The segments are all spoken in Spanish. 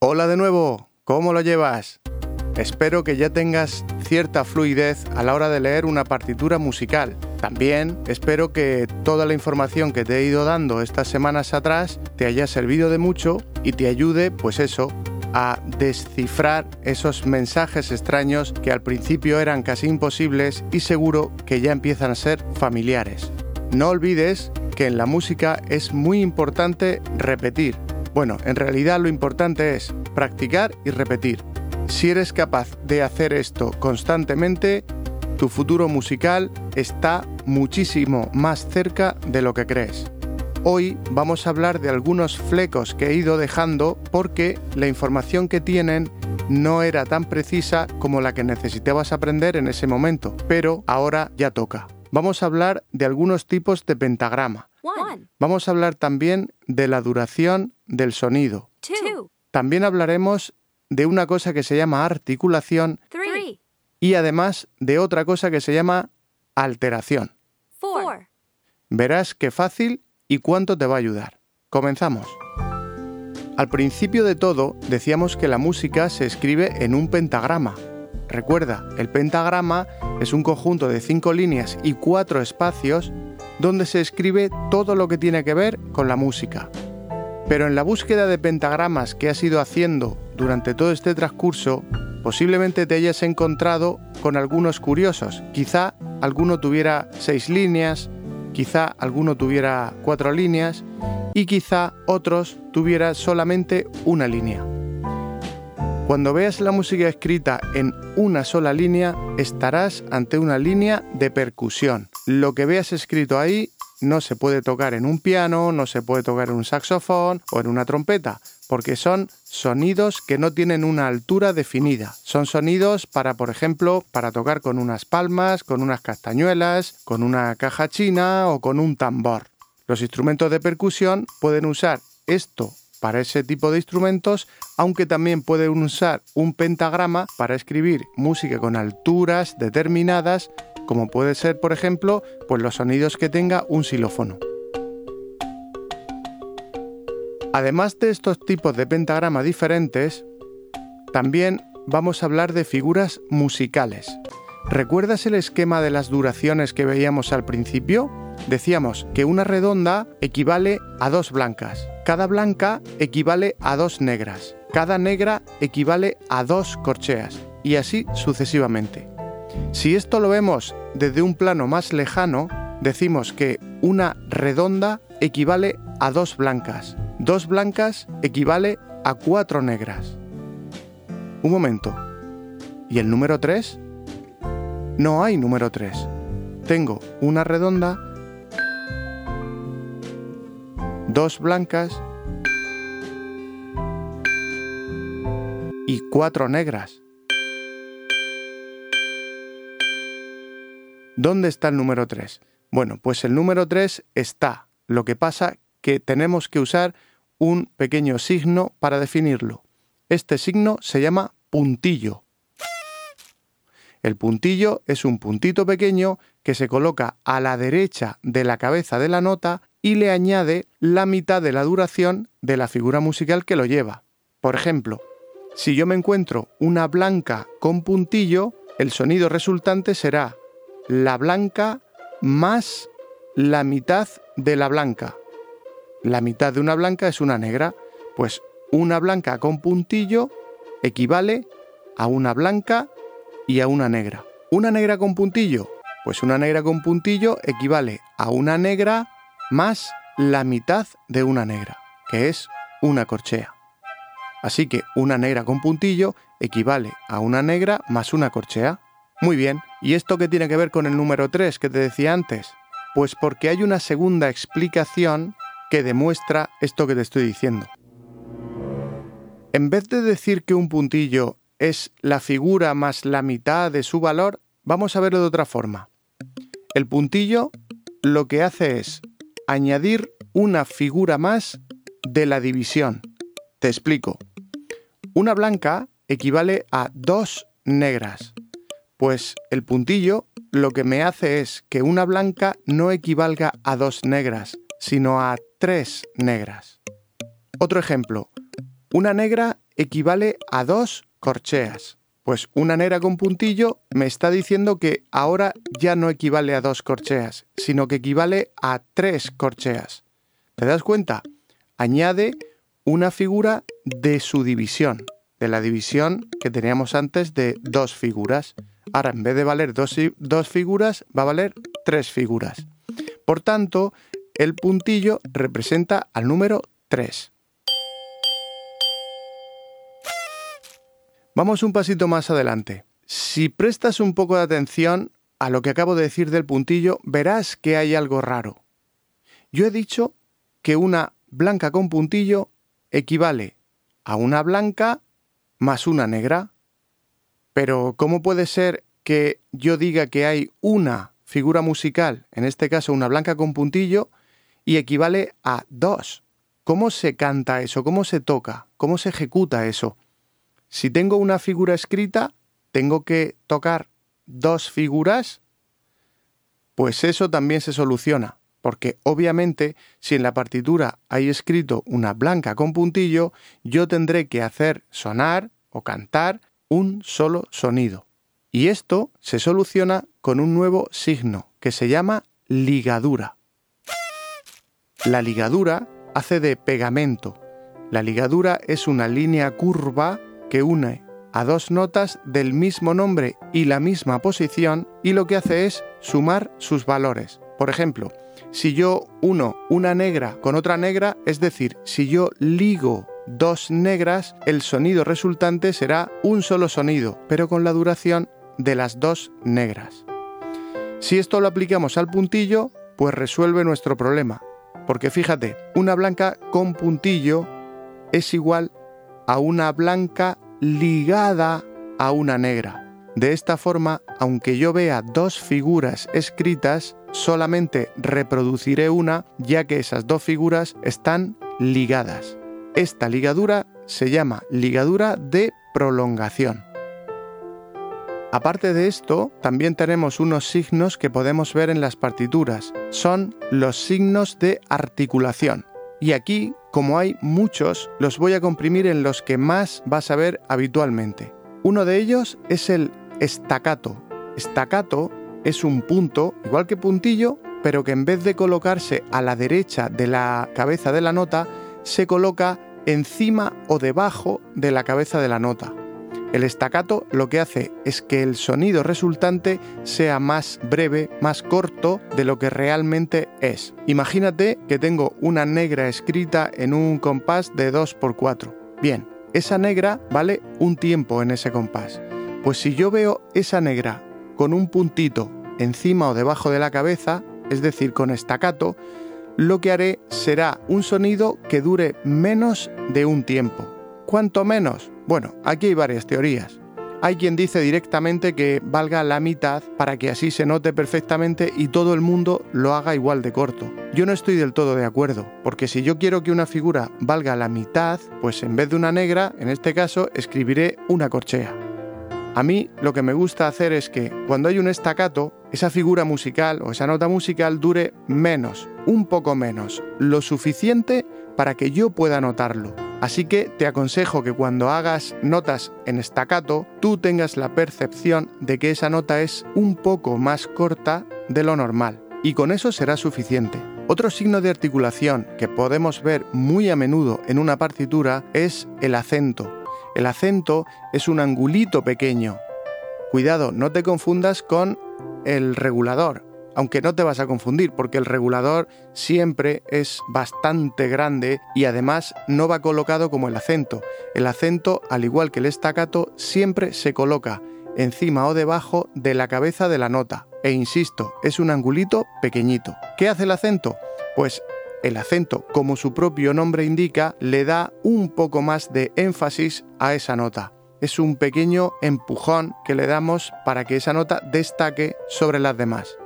Hola de nuevo, ¿cómo lo llevas? Espero que ya tengas cierta fluidez a la hora de leer una partitura musical. También espero que toda la información que te he ido dando estas semanas atrás te haya servido de mucho y te ayude, pues eso, a descifrar esos mensajes extraños que al principio eran casi imposibles y seguro que ya empiezan a ser familiares. No olvides que en la música es muy importante repetir. Bueno, en realidad lo importante es practicar y repetir. Si eres capaz de hacer esto constantemente, tu futuro musical está muchísimo más cerca de lo que crees. Hoy vamos a hablar de algunos flecos que he ido dejando porque la información que tienen no era tan precisa como la que necesitabas aprender en ese momento, pero ahora ya toca. Vamos a hablar de algunos tipos de pentagrama. Vamos a hablar también de la duración del sonido. También hablaremos de una cosa que se llama articulación y además de otra cosa que se llama alteración. Verás qué fácil y cuánto te va a ayudar. Comenzamos. Al principio de todo decíamos que la música se escribe en un pentagrama. Recuerda, el pentagrama es un conjunto de cinco líneas y cuatro espacios donde se escribe todo lo que tiene que ver con la música. Pero en la búsqueda de pentagramas que has ido haciendo durante todo este transcurso, posiblemente te hayas encontrado con algunos curiosos. Quizá alguno tuviera seis líneas, quizá alguno tuviera cuatro líneas y quizá otros tuviera solamente una línea. Cuando veas la música escrita en una sola línea, estarás ante una línea de percusión. Lo que veas escrito ahí no se puede tocar en un piano, no se puede tocar en un saxofón o en una trompeta, porque son sonidos que no tienen una altura definida. Son sonidos para, por ejemplo, para tocar con unas palmas, con unas castañuelas, con una caja china o con un tambor. Los instrumentos de percusión pueden usar esto para ese tipo de instrumentos, aunque también pueden usar un pentagrama para escribir música con alturas determinadas, como puede ser, por ejemplo, pues los sonidos que tenga un xilófono. Además de estos tipos de pentagrama diferentes, también vamos a hablar de figuras musicales. ¿Recuerdas el esquema de las duraciones que veíamos al principio? Decíamos que una redonda equivale a dos blancas, cada blanca equivale a dos negras, cada negra equivale a dos corcheas, y así sucesivamente. Si esto lo vemos desde un plano más lejano, decimos que una redonda equivale a dos blancas, dos blancas equivale a cuatro negras. Un momento. ¿Y el número 3? No hay número 3. Tengo una redonda, dos blancas y cuatro negras. ¿Dónde está el número 3? Bueno, pues el número 3 está. Lo que pasa que tenemos que usar un pequeño signo para definirlo. Este signo se llama puntillo. El puntillo es un puntito pequeño que se coloca a la derecha de la cabeza de la nota y le añade la mitad de la duración de la figura musical que lo lleva. Por ejemplo, si yo me encuentro una blanca con puntillo, el sonido resultante será la blanca más la mitad de la blanca la mitad de una blanca es una negra, pues una blanca con puntillo equivale a una blanca y a una negra. ¿Una negra con puntillo? Pues una negra con puntillo equivale a una negra más la mitad de una negra, que es una corchea. Así que una negra con puntillo equivale a una negra más una corchea. Muy bien, ¿y esto qué tiene que ver con el número 3 que te decía antes? Pues porque hay una segunda explicación que demuestra esto que te estoy diciendo. En vez de decir que un puntillo es la figura más la mitad de su valor, vamos a verlo de otra forma. El puntillo lo que hace es añadir una figura más de la división. Te explico. Una blanca equivale a dos negras, pues el puntillo lo que me hace es que una blanca no equivalga a dos negras, sino a tres negras. Otro ejemplo, una negra equivale a dos corcheas. Pues una negra con puntillo me está diciendo que ahora ya no equivale a dos corcheas, sino que equivale a tres corcheas. ¿Te das cuenta? Añade una figura de su división, de la división que teníamos antes de dos figuras. Ahora, en vez de valer dos, dos figuras, va a valer tres figuras. Por tanto, el puntillo representa al número 3. Vamos un pasito más adelante. Si prestas un poco de atención a lo que acabo de decir del puntillo, verás que hay algo raro. Yo he dicho que una blanca con puntillo equivale a una blanca más una negra. Pero ¿cómo puede ser que yo diga que hay una figura musical, en este caso una blanca con puntillo, y equivale a dos? ¿Cómo se canta eso? ¿Cómo se toca? ¿Cómo se ejecuta eso? Si tengo una figura escrita, tengo que tocar dos figuras, pues eso también se soluciona, porque obviamente si en la partitura hay escrito una blanca con puntillo, yo tendré que hacer sonar o cantar un solo sonido. Y esto se soluciona con un nuevo signo que se llama ligadura. La ligadura hace de pegamento. La ligadura es una línea curva que une a dos notas del mismo nombre y la misma posición y lo que hace es sumar sus valores. Por ejemplo, si yo uno una negra con otra negra, es decir, si yo ligo dos negras, el sonido resultante será un solo sonido, pero con la duración de las dos negras. Si esto lo aplicamos al puntillo, pues resuelve nuestro problema. Porque fíjate, una blanca con puntillo es igual a una blanca ligada a una negra. De esta forma, aunque yo vea dos figuras escritas, solamente reproduciré una ya que esas dos figuras están ligadas. Esta ligadura se llama ligadura de prolongación. Aparte de esto, también tenemos unos signos que podemos ver en las partituras. Son los signos de articulación. Y aquí, como hay muchos, los voy a comprimir en los que más vas a ver habitualmente. Uno de ellos es el estacato. Estacato es un punto, igual que puntillo, pero que en vez de colocarse a la derecha de la cabeza de la nota, se coloca encima o debajo de la cabeza de la nota. El estacato lo que hace es que el sonido resultante sea más breve, más corto de lo que realmente es. Imagínate que tengo una negra escrita en un compás de 2x4. Bien, esa negra vale un tiempo en ese compás. Pues si yo veo esa negra con un puntito encima o debajo de la cabeza, es decir, con estacato, lo que haré será un sonido que dure menos de un tiempo. ¿Cuánto menos? Bueno, aquí hay varias teorías. Hay quien dice directamente que valga la mitad para que así se note perfectamente y todo el mundo lo haga igual de corto. Yo no estoy del todo de acuerdo, porque si yo quiero que una figura valga la mitad, pues en vez de una negra, en este caso, escribiré una corchea. A mí lo que me gusta hacer es que cuando hay un estacato, esa figura musical o esa nota musical dure menos, un poco menos, lo suficiente para que yo pueda notarlo. Así que te aconsejo que cuando hagas notas en estacato, tú tengas la percepción de que esa nota es un poco más corta de lo normal, y con eso será suficiente. Otro signo de articulación que podemos ver muy a menudo en una partitura es el acento. El acento es un angulito pequeño. Cuidado, no te confundas con el regulador, aunque no te vas a confundir porque el regulador siempre es bastante grande y además no va colocado como el acento. El acento, al igual que el estacato, siempre se coloca encima o debajo de la cabeza de la nota. E insisto, es un angulito pequeñito. ¿Qué hace el acento? Pues el acento, como su propio nombre indica, le da un poco más de énfasis a esa nota. Es un pequeño empujón que le damos para que esa nota destaque sobre las demás.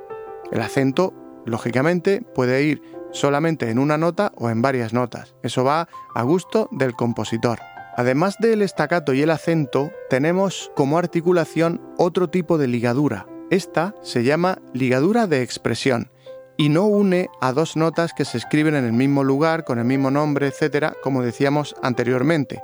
El acento, lógicamente, puede ir solamente en una nota o en varias notas. Eso va a gusto del compositor. Además del estacato y el acento, tenemos como articulación otro tipo de ligadura. Esta se llama ligadura de expresión y no une a dos notas que se escriben en el mismo lugar, con el mismo nombre, etcétera, como decíamos anteriormente.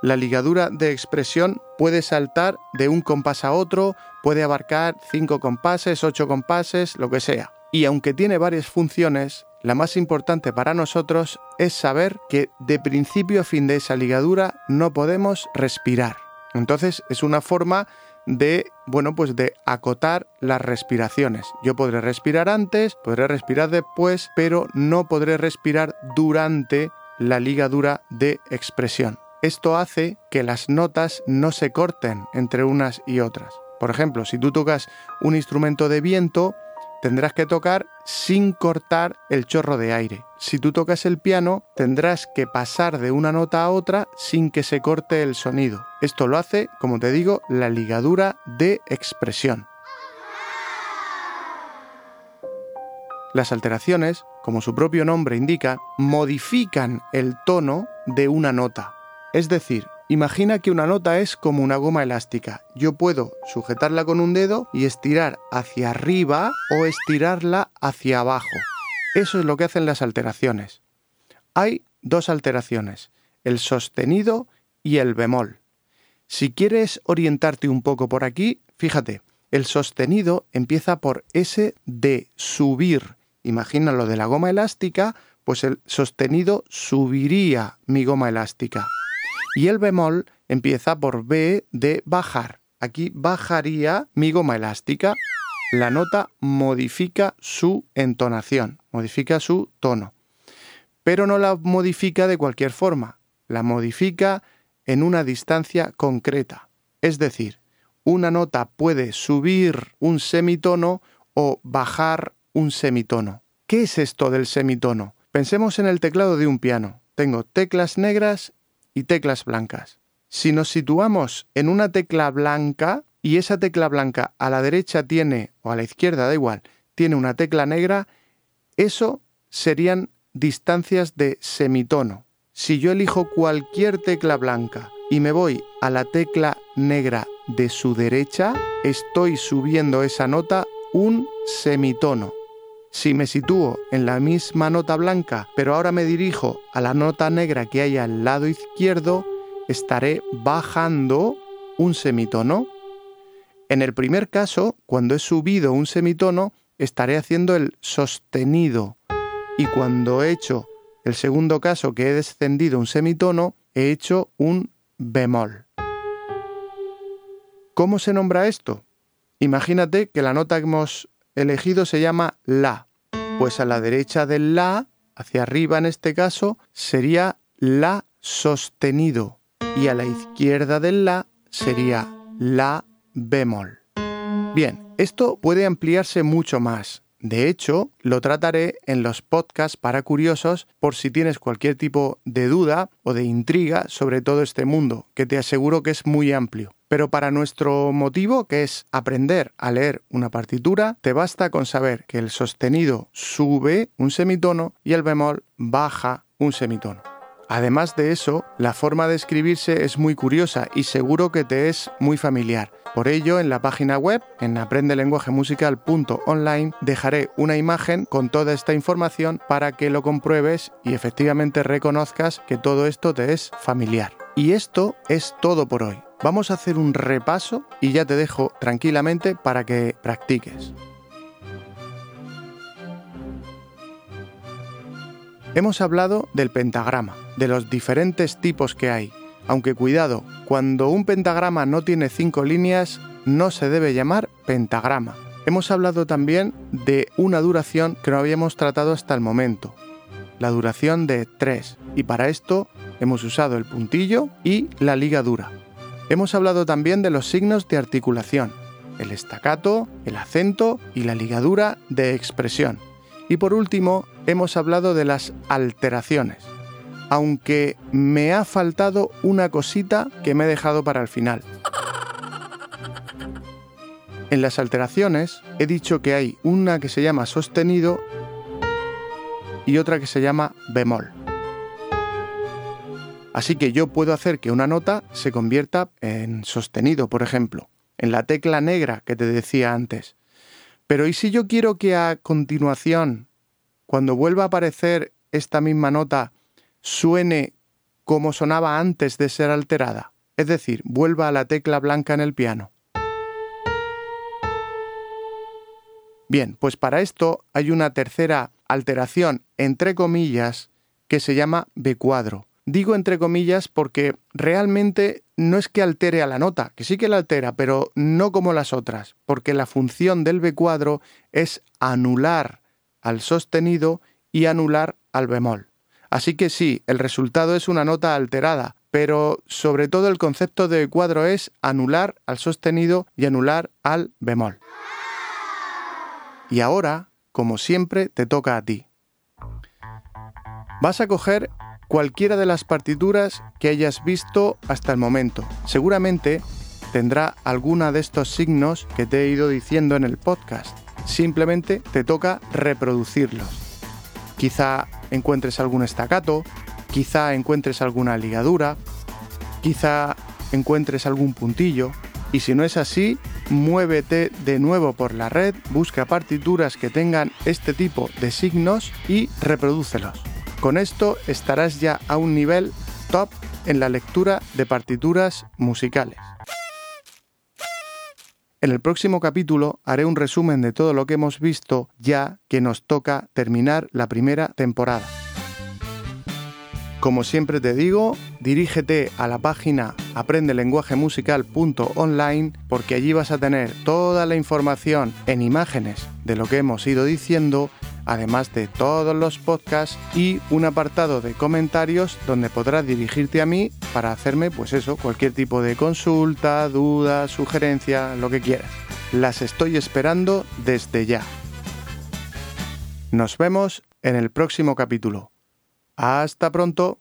La ligadura de expresión puede saltar de un compás a otro, puede abarcar cinco compases, ocho compases, lo que sea. Y aunque tiene varias funciones, la más importante para nosotros es saber que de principio a fin de esa ligadura no podemos respirar. Entonces es una forma de, bueno, pues de acotar las respiraciones. Yo podré respirar antes, podré respirar después, pero no podré respirar durante la ligadura de expresión. Esto hace que las notas no se corten entre unas y otras. Por ejemplo, si tú tocas un instrumento de viento, tendrás que tocar sin cortar el chorro de aire. Si tú tocas el piano, tendrás que pasar de una nota a otra sin que se corte el sonido. Esto lo hace, como te digo, la ligadura de expresión. Las alteraciones, como su propio nombre indica, modifican el tono de una nota. Es decir, imagina que una nota es como una goma elástica. Yo puedo sujetarla con un dedo y estirar hacia arriba o estirarla hacia abajo. Eso es lo que hacen las alteraciones. Hay dos alteraciones, el sostenido y el bemol. Si quieres orientarte un poco por aquí, fíjate, el sostenido empieza por S de subir. Imagina lo de la goma elástica, pues el sostenido subiría mi goma elástica. Y el bemol empieza por B de bajar. Aquí bajaría mi goma elástica. La nota modifica su entonación, modifica su tono. Pero no la modifica de cualquier forma, la modifica en una distancia concreta. Es decir, una nota puede subir un semitono o bajar un semitono. ¿Qué es esto del semitono? Pensemos en el teclado de un piano. Tengo teclas negras y teclas blancas. Si nos situamos en una tecla blanca y esa tecla blanca a la derecha tiene, o a la izquierda, da igual, tiene una tecla negra, eso serían distancias de semitono. Si yo elijo cualquier tecla blanca y me voy a la tecla negra de su derecha, estoy subiendo esa nota un semitono. Si me sitúo en la misma nota blanca, pero ahora me dirijo a la nota negra que hay al lado izquierdo, estaré bajando un semitono. En el primer caso, cuando he subido un semitono, estaré haciendo el sostenido. Y cuando he hecho el segundo caso, que he descendido un semitono, he hecho un bemol. ¿Cómo se nombra esto? Imagínate que la nota que hemos elegido se llama La. Pues a la derecha del La, hacia arriba en este caso, sería La sostenido. Y a la izquierda del La sería La bemol. Bien, esto puede ampliarse mucho más. De hecho, lo trataré en los podcasts para curiosos por si tienes cualquier tipo de duda o de intriga sobre todo este mundo, que te aseguro que es muy amplio. Pero para nuestro motivo, que es aprender a leer una partitura, te basta con saber que el sostenido sube un semitono y el bemol baja un semitono. Además de eso, la forma de escribirse es muy curiosa y seguro que te es muy familiar. Por ello, en la página web, en aprendelenguajemusical.online, dejaré una imagen con toda esta información para que lo compruebes y efectivamente reconozcas que todo esto te es familiar. Y esto es todo por hoy. Vamos a hacer un repaso y ya te dejo tranquilamente para que practiques. Hemos hablado del pentagrama, de los diferentes tipos que hay, aunque cuidado, cuando un pentagrama no tiene cinco líneas, no se debe llamar pentagrama. Hemos hablado también de una duración que no habíamos tratado hasta el momento, la duración de 3, y para esto hemos usado el puntillo y la ligadura. Hemos hablado también de los signos de articulación, el estacato, el acento y la ligadura de expresión. Y por último, hemos hablado de las alteraciones, aunque me ha faltado una cosita que me he dejado para el final. En las alteraciones he dicho que hay una que se llama sostenido y otra que se llama bemol. Así que yo puedo hacer que una nota se convierta en sostenido, por ejemplo, en la tecla negra que te decía antes. Pero ¿y si yo quiero que a continuación, cuando vuelva a aparecer esta misma nota, suene como sonaba antes de ser alterada, es decir, vuelva a la tecla blanca en el piano. Bien, pues para esto hay una tercera alteración, entre comillas, que se llama B cuadro. Digo entre comillas porque realmente no es que altere a la nota, que sí que la altera, pero no como las otras, porque la función del B cuadro es anular al sostenido y anular al bemol. Así que sí, el resultado es una nota alterada, pero sobre todo el concepto de cuadro es anular al sostenido y anular al bemol. Y ahora, como siempre, te toca a ti. Vas a coger cualquiera de las partituras que hayas visto hasta el momento. Seguramente tendrá alguna de estos signos que te he ido diciendo en el podcast. Simplemente te toca reproducirlos. Quizá encuentres algún estacato, quizá encuentres alguna ligadura, quizá encuentres algún puntillo. Y si no es así, muévete de nuevo por la red, busca partituras que tengan este tipo de signos y reprodúcelos. Con esto estarás ya a un nivel top en la lectura de partituras musicales. En el próximo capítulo haré un resumen de todo lo que hemos visto ya que nos toca terminar la primera temporada. Como siempre te digo, dirígete a la página aprendelenguajemusical.online porque allí vas a tener toda la información en imágenes de lo que hemos ido diciendo además de todos los podcasts y un apartado de comentarios donde podrás dirigirte a mí para hacerme pues eso, cualquier tipo de consulta, duda, sugerencia, lo que quieras. Las estoy esperando desde ya. Nos vemos en el próximo capítulo. Hasta pronto.